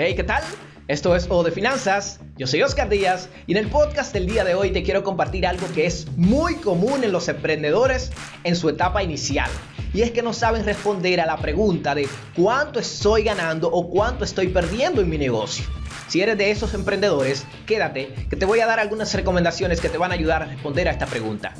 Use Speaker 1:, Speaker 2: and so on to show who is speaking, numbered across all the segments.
Speaker 1: Hey, ¿qué tal? Esto es O de Finanzas, yo soy Oscar Díaz y en el podcast del día de hoy te quiero compartir algo que es muy común en los emprendedores en su etapa inicial. Y es que no saben responder a la pregunta de cuánto estoy ganando o cuánto estoy perdiendo en mi negocio. Si eres de esos emprendedores, quédate, que te voy a dar algunas recomendaciones que te van a ayudar a responder a esta pregunta.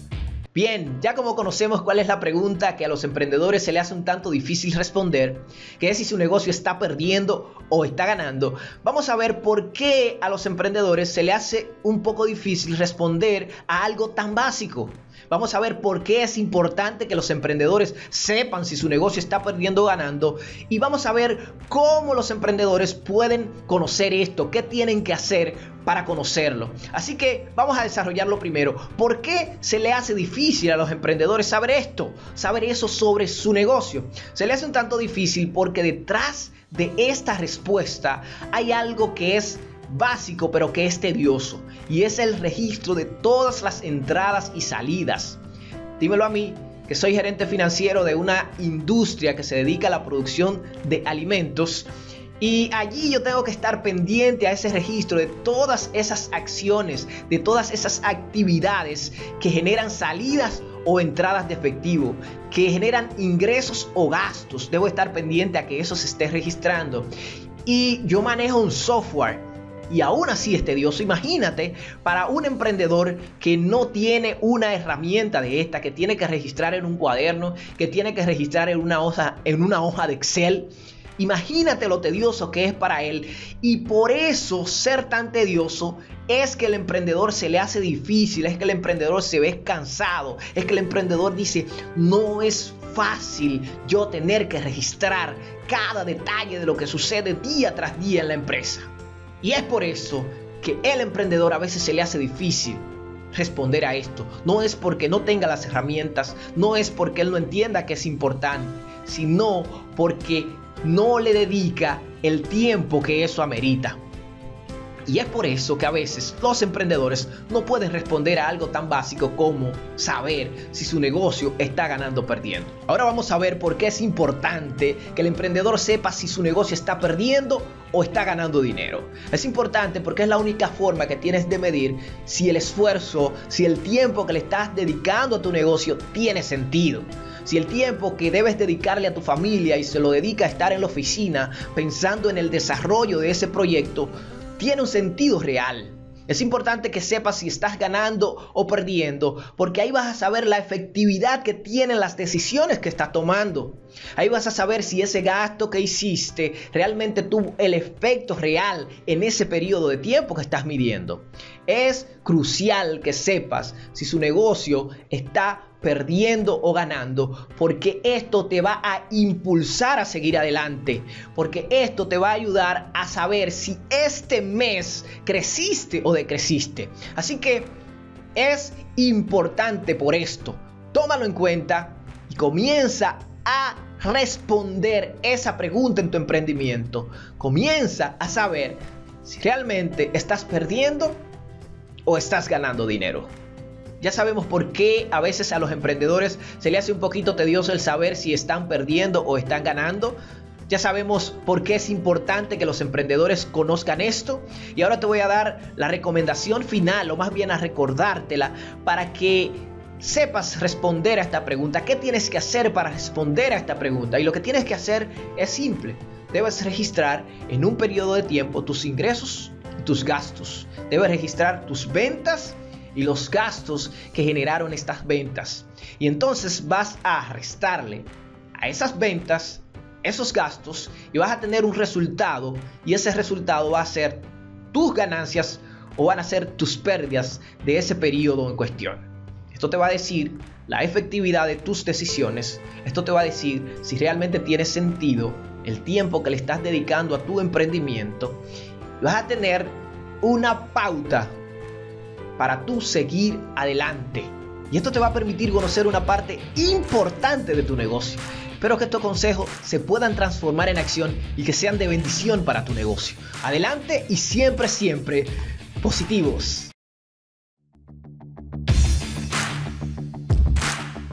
Speaker 1: Bien, ya como conocemos cuál es la pregunta que a los emprendedores se le hace un tanto difícil responder, que es si su negocio está perdiendo o está ganando, vamos a ver por qué a los emprendedores se le hace un poco difícil responder a algo tan básico. Vamos a ver por qué es importante que los emprendedores sepan si su negocio está perdiendo o ganando. Y vamos a ver cómo los emprendedores pueden conocer esto, qué tienen que hacer para conocerlo. Así que vamos a desarrollarlo primero. ¿Por qué se le hace difícil a los emprendedores saber esto? Saber eso sobre su negocio. Se le hace un tanto difícil porque detrás de esta respuesta hay algo que es básico pero que es tedioso y es el registro de todas las entradas y salidas. Dímelo a mí, que soy gerente financiero de una industria que se dedica a la producción de alimentos y allí yo tengo que estar pendiente a ese registro de todas esas acciones, de todas esas actividades que generan salidas o entradas de efectivo, que generan ingresos o gastos. Debo estar pendiente a que eso se esté registrando. Y yo manejo un software y aún así es tedioso. Imagínate para un emprendedor que no tiene una herramienta de esta, que tiene que registrar en un cuaderno, que tiene que registrar en una hoja, en una hoja de Excel. Imagínate lo tedioso que es para él. Y por eso ser tan tedioso es que el emprendedor se le hace difícil, es que el emprendedor se ve cansado, es que el emprendedor dice, no es fácil yo tener que registrar cada detalle de lo que sucede día tras día en la empresa. Y es por eso que el emprendedor a veces se le hace difícil responder a esto. No es porque no tenga las herramientas, no es porque él no entienda que es importante, sino porque no le dedica el tiempo que eso amerita. Y es por eso que a veces los emprendedores no pueden responder a algo tan básico como saber si su negocio está ganando o perdiendo. Ahora vamos a ver por qué es importante que el emprendedor sepa si su negocio está perdiendo o está ganando dinero. Es importante porque es la única forma que tienes de medir si el esfuerzo, si el tiempo que le estás dedicando a tu negocio tiene sentido. Si el tiempo que debes dedicarle a tu familia y se lo dedica a estar en la oficina pensando en el desarrollo de ese proyecto, tiene un sentido real. Es importante que sepas si estás ganando o perdiendo, porque ahí vas a saber la efectividad que tienen las decisiones que estás tomando. Ahí vas a saber si ese gasto que hiciste realmente tuvo el efecto real en ese periodo de tiempo que estás midiendo. Es crucial que sepas si su negocio está perdiendo o ganando, porque esto te va a impulsar a seguir adelante, porque esto te va a ayudar a saber si este mes creciste o decreciste. Así que es importante por esto. Tómalo en cuenta y comienza a responder esa pregunta en tu emprendimiento. Comienza a saber si realmente estás perdiendo o estás ganando dinero. Ya sabemos por qué a veces a los emprendedores se le hace un poquito tedioso el saber si están perdiendo o están ganando. Ya sabemos por qué es importante que los emprendedores conozcan esto. Y ahora te voy a dar la recomendación final, o más bien a recordártela, para que sepas responder a esta pregunta. ¿Qué tienes que hacer para responder a esta pregunta? Y lo que tienes que hacer es simple. Debes registrar en un periodo de tiempo tus ingresos y tus gastos. Debes registrar tus ventas y los gastos que generaron estas ventas. Y entonces vas a restarle a esas ventas esos gastos y vas a tener un resultado y ese resultado va a ser tus ganancias o van a ser tus pérdidas de ese periodo en cuestión. Esto te va a decir la efectividad de tus decisiones. Esto te va a decir si realmente tiene sentido el tiempo que le estás dedicando a tu emprendimiento. Vas a tener una pauta para tú seguir adelante. Y esto te va a permitir conocer una parte importante de tu negocio. Espero que estos consejos se puedan transformar en acción y que sean de bendición para tu negocio. Adelante y siempre, siempre positivos.